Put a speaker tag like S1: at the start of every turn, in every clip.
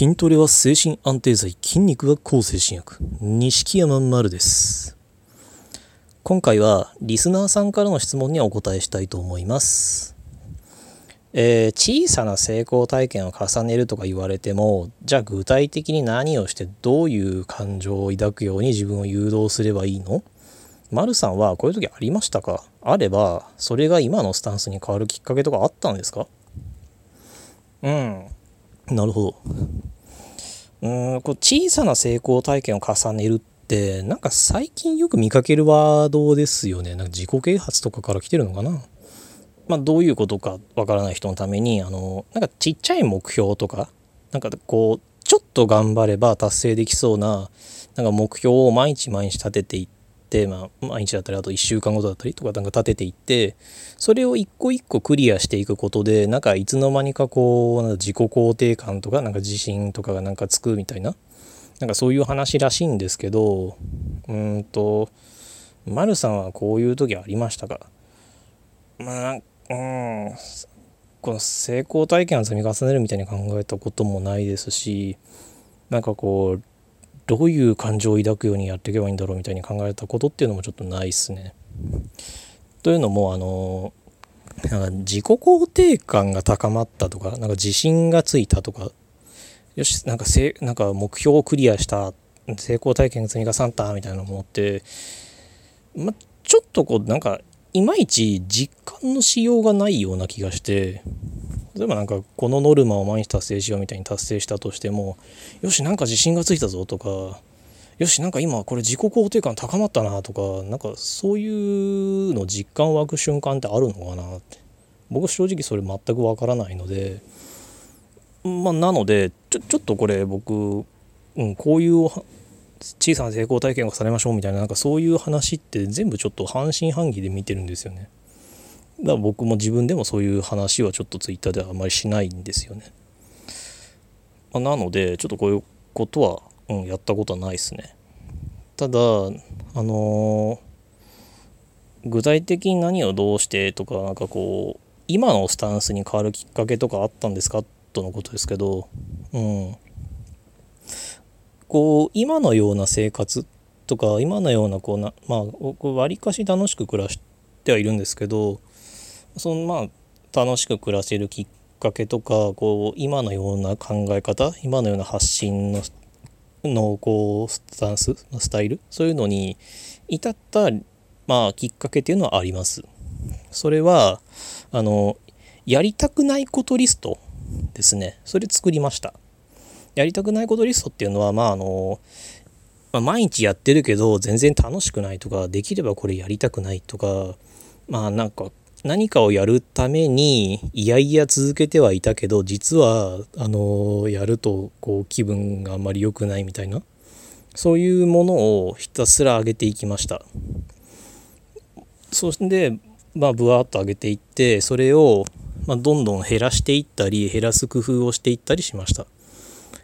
S1: 筋トレは精神安定剤筋肉は抗精神薬。錦山丸です。今回はリスナーさんからの質問にお答えしたいと思います。えー、小さな成功体験を重ねるとか言われてもじゃあ具体的に何をしてどういう感情を抱くように自分を誘導すればいいの？丸さんはこういう時ありましたか？あればそれが今のスタンスに変わるきっかけとかあったんですか？うん。なるほど。うんこう小さな成功体験を重ねるってなんか最近よく見かけるワードですよね。なんか自己啓発とかから来てるのかな。まあ、どういうことかわからない人のためにあのなんかちっちゃい目標とかなんかこうちょっと頑張れば達成できそうななんか目標を毎日毎日立てていって、まあ、毎日だったりあと1週間ごとだったりとかなんか立てていってそれを一個一個クリアしていくことでなんかいつの間にかこう自己肯定感とかなんか自信とかがなんかつくみたいな。なんかそういう話らしいんですけどうんと丸さんはこういう時ありましたか？まあうんこの成功体験を積み重ねるみたいに考えたこともないですしなんかこうどういう感情を抱くようにやっていけばいいんだろうみたいに考えたことっていうのもちょっとないっすね。というのもあのなんか自己肯定感が高まったとかなんか自信がついたとかよしなんかせなんか目標をクリアした成功体験が積み重ねたみたいなのものって、ま、ちょっとこうなんかいまいち実感のしようがないような気がして例えばなんかこのノルマを毎日達成しようみたいに達成したとしてもよしなんか自信がついたぞとかよしなんか今これ自己肯定感高まったなとかなんかそういうの実感湧く瞬間ってあるのかなって。僕正直それ全くわからないのでまあなのでちょちょっとこれ僕、うん、こういう小さな成功体験をされましょうみたいななんかそういう話って全部ちょっと半信半疑で見てるんですよね。だから僕も自分でもそういう話はちょっとツイッターではあまりしないんですよね、まあ、なのでちょっとこういうことは、うん、やったことはないですね。ただあのー、具体的に何をどうしてとかなんかこう今のスタンスに変わるきっかけとかあったんですか？とのことですけどうん。こう今のような生活とか今のようなこうなまあわりかし楽しく暮らしてはいるんですけどそのまあ楽しく暮らせるきっかけとかこう今のような考え方今のような発信ののこうスタンススタイルそういうのに至ったまあきっかけっていうのはあります。それはあのやりたくないことリストですねそれ作りました。やりたくないことリストっていうのはまああの、まあ、毎日やってるけど全然楽しくないとかできればこれやりたくないとかまあなんか何かをやるためにいやいや続けてはいたけど実はあのやるとこう気分があんまり良くないみたいなそういうものをひたすら上げていきました。そしてまあブワーッと上げていってそれをまあ、どんどん減らしていったり減らす工夫をしていったりしました。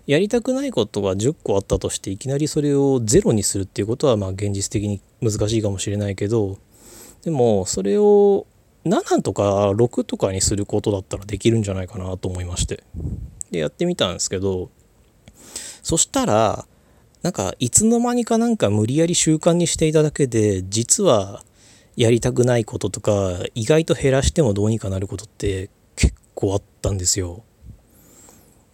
S1: やりたくないことが10個あったとしていきなりそれをゼロにするっていうことはまあ現実的に難しいかもしれないけどでもそれを7とか6とかにすることだったらできるんじゃないかなと思いましてでやってみたんですけどそしたらなんかいつの間にかなんか無理やり習慣にしていただけで実はやりたくないこととか意外と減らしてもどうにかなることって結構あったんですよ。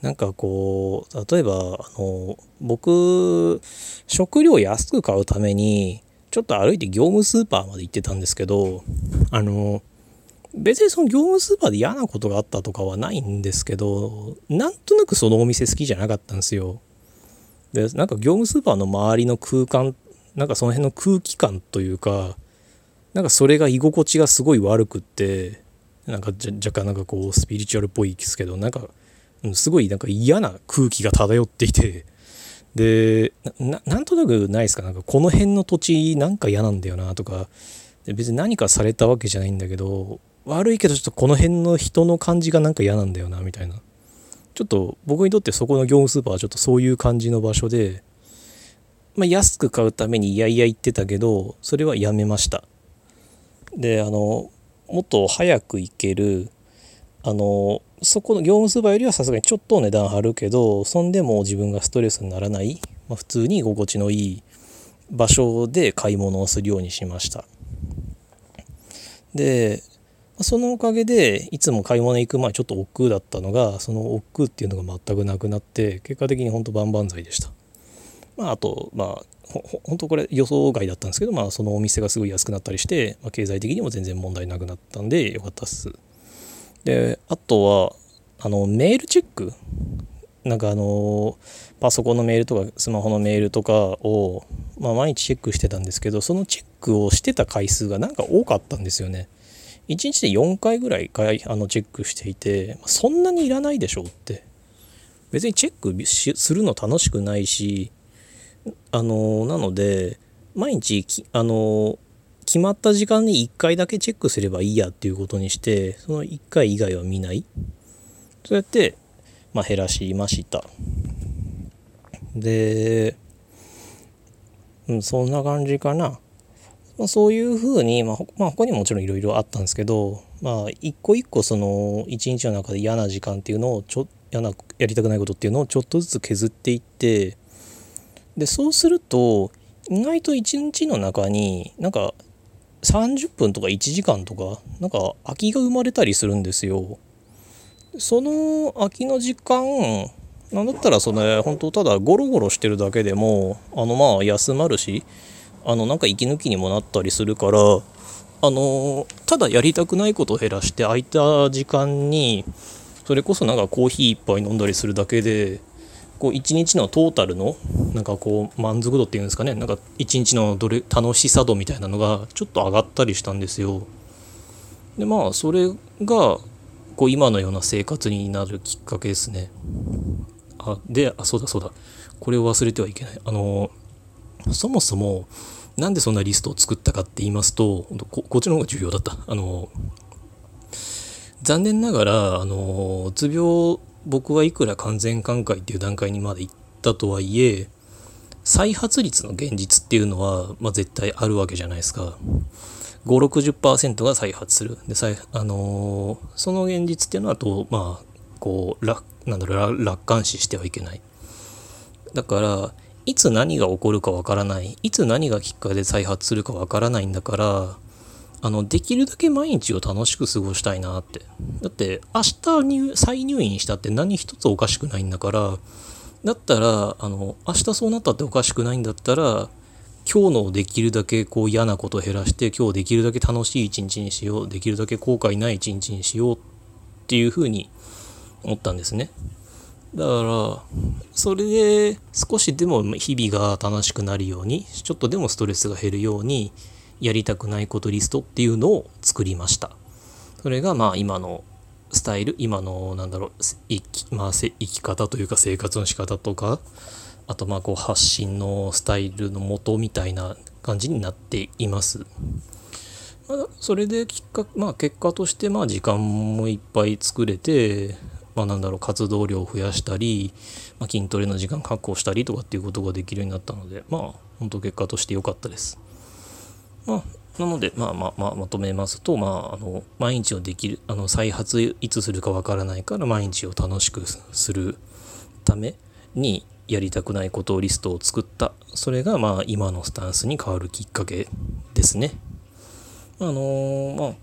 S1: なんかこう例えばあの僕食料安く買うためにちょっと歩いて業務スーパーまで行ってたんですけどあの別にその業務スーパーで嫌なことがあったとかはないんですけどなんとなくそのお店好きじゃなかったんですよ。でなんか業務スーパーの周りの空間なんかその辺の空気感というかなんかそれが居心地がすごい悪くってなんか若干なんかこうスピリチュアルっぽいですけどなんかすごいなんか嫌な空気が漂っていて。でなんとなくないですか？なんかこの辺の土地なんか嫌なんだよなとか。別に何かされたわけじゃないんだけど悪いけどちょっとこの辺の人の感じがなんか嫌なんだよなみたいな。ちょっと僕にとってそこの業務スーパーはちょっとそういう感じの場所で、まあ、安く買うためにいやいや言ってたけどそれはやめました。であのもっと早く行けるあのそこの業務スーパーよりはさすがにちょっと値段張るけどそんでも自分がストレスにならない、まあ、普通に心地のいい場所で買い物をするようにしました。でそのおかげでいつも買い物行く前ちょっと億劫だったのがその億劫っていうのが全くなくなって結果的に本当万々歳でした。まあ、あとまあ本当これ予想外だったんですけど、まあ、そのお店がすごい安くなったりして、まあ、経済的にも全然問題なくなったんでよかったっす。であとはあのメールチェック？なんかあのパソコンのメールとかスマホのメールとかを、まあ、毎日チェックしてたんですけどそのチェックをしてた回数がなんか多かったんですよね。1日で4回ぐらいあのチェックしていてそんなにいらないでしょうって。別にチェックするの楽しくないしあのなので毎日あの決まった時間に1回だけチェックすればいいやっていうことにしてその1回以外は見ない。そうやって、まあ、減らしました。で、うん、そんな感じかな。まあ、そういうふうに、まあ、まあ、他にももちろんいろいろあったんですけど、まあ、一個一個その一日の中で嫌な時間っていうのをちょ嫌なやりたくないことっていうのをちょっとずつ削っていってでそうすると意外と一日の中になんか30分とか1時間とかなんか空きが生まれたりするんですよ。その空きの時間なんだったらそれ本当ただゴロゴロしてるだけでもあのまあ休まるしあのなんか息抜きにもなったりするからあのただやりたくないことを減らして空いた時間にそれこそなんかコーヒー一杯飲んだりするだけでこう一日のトータルのなんかこう満足度っていうんですかねなんか一日のどれ楽しさ度みたいなのがちょっと上がったりしたんですよ。でまあそれがこう今のような生活になるきっかけですね。あであそうだそうだこれを忘れてはいけない。あのそもそもなんでそんなリストを作ったかって言いますとここっちの方が重要だった。あの残念ながらあのうつ病僕はいくら完全寛解っていう段階にまで行ったとはいえ再発率の現実っていうのは、まあ、絶対あるわけじゃないですか。560%が再発する。で再、あのー、その現実っていうのはとまあこう楽なんだろう楽観視してはいけない。だからいつ何が起こるかわからないいつ何がきっかけで再発するかわからないんだからあのできるだけ毎日を楽しく過ごしたいなってだって明日入再入院したって何一つおかしくないんだからだったらあの明日そうなったっておかしくないんだったら今日のできるだけこう嫌なことを減らして今日できるだけ楽しい一日にしようできるだけ後悔ない一日にしようっていうふうに思ったんですね。だからそれで少しでも日々が楽しくなるようにちょっとでもストレスが減るようにやりたくないことリストっていうのを作りましたそれがまあ今のスタイル今のなんだろう生き,、まあ、生き方というか生活の仕方とかあとまあこう発信のスタイルの元みたいな感じになっています。まあ、それできっか、まあ、結果としてまあ時間もいっぱい作れてまあ、なんだろう活動量を増やしたり、まあ、筋トレの時間確保したりとかっていうことができるようになったのでまあ本当結果として良かったです。まあなので、まあまあまあ、まとめますと、まあ、あの毎日をできるあの再発いつするかわからないから毎日を楽しくするためにやりたくないことをリストを作ったそれがまあ今のスタンスに変わるきっかけですね。あのー、まあ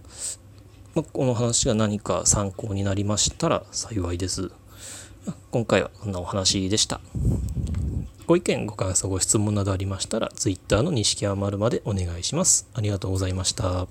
S1: まこの話が何か参考になりましたら幸いです。今回はこんなお話でした。ご意見、ご感想、ご質問などありましたら、Twitter の錦山丸までお願いします。ありがとうございました。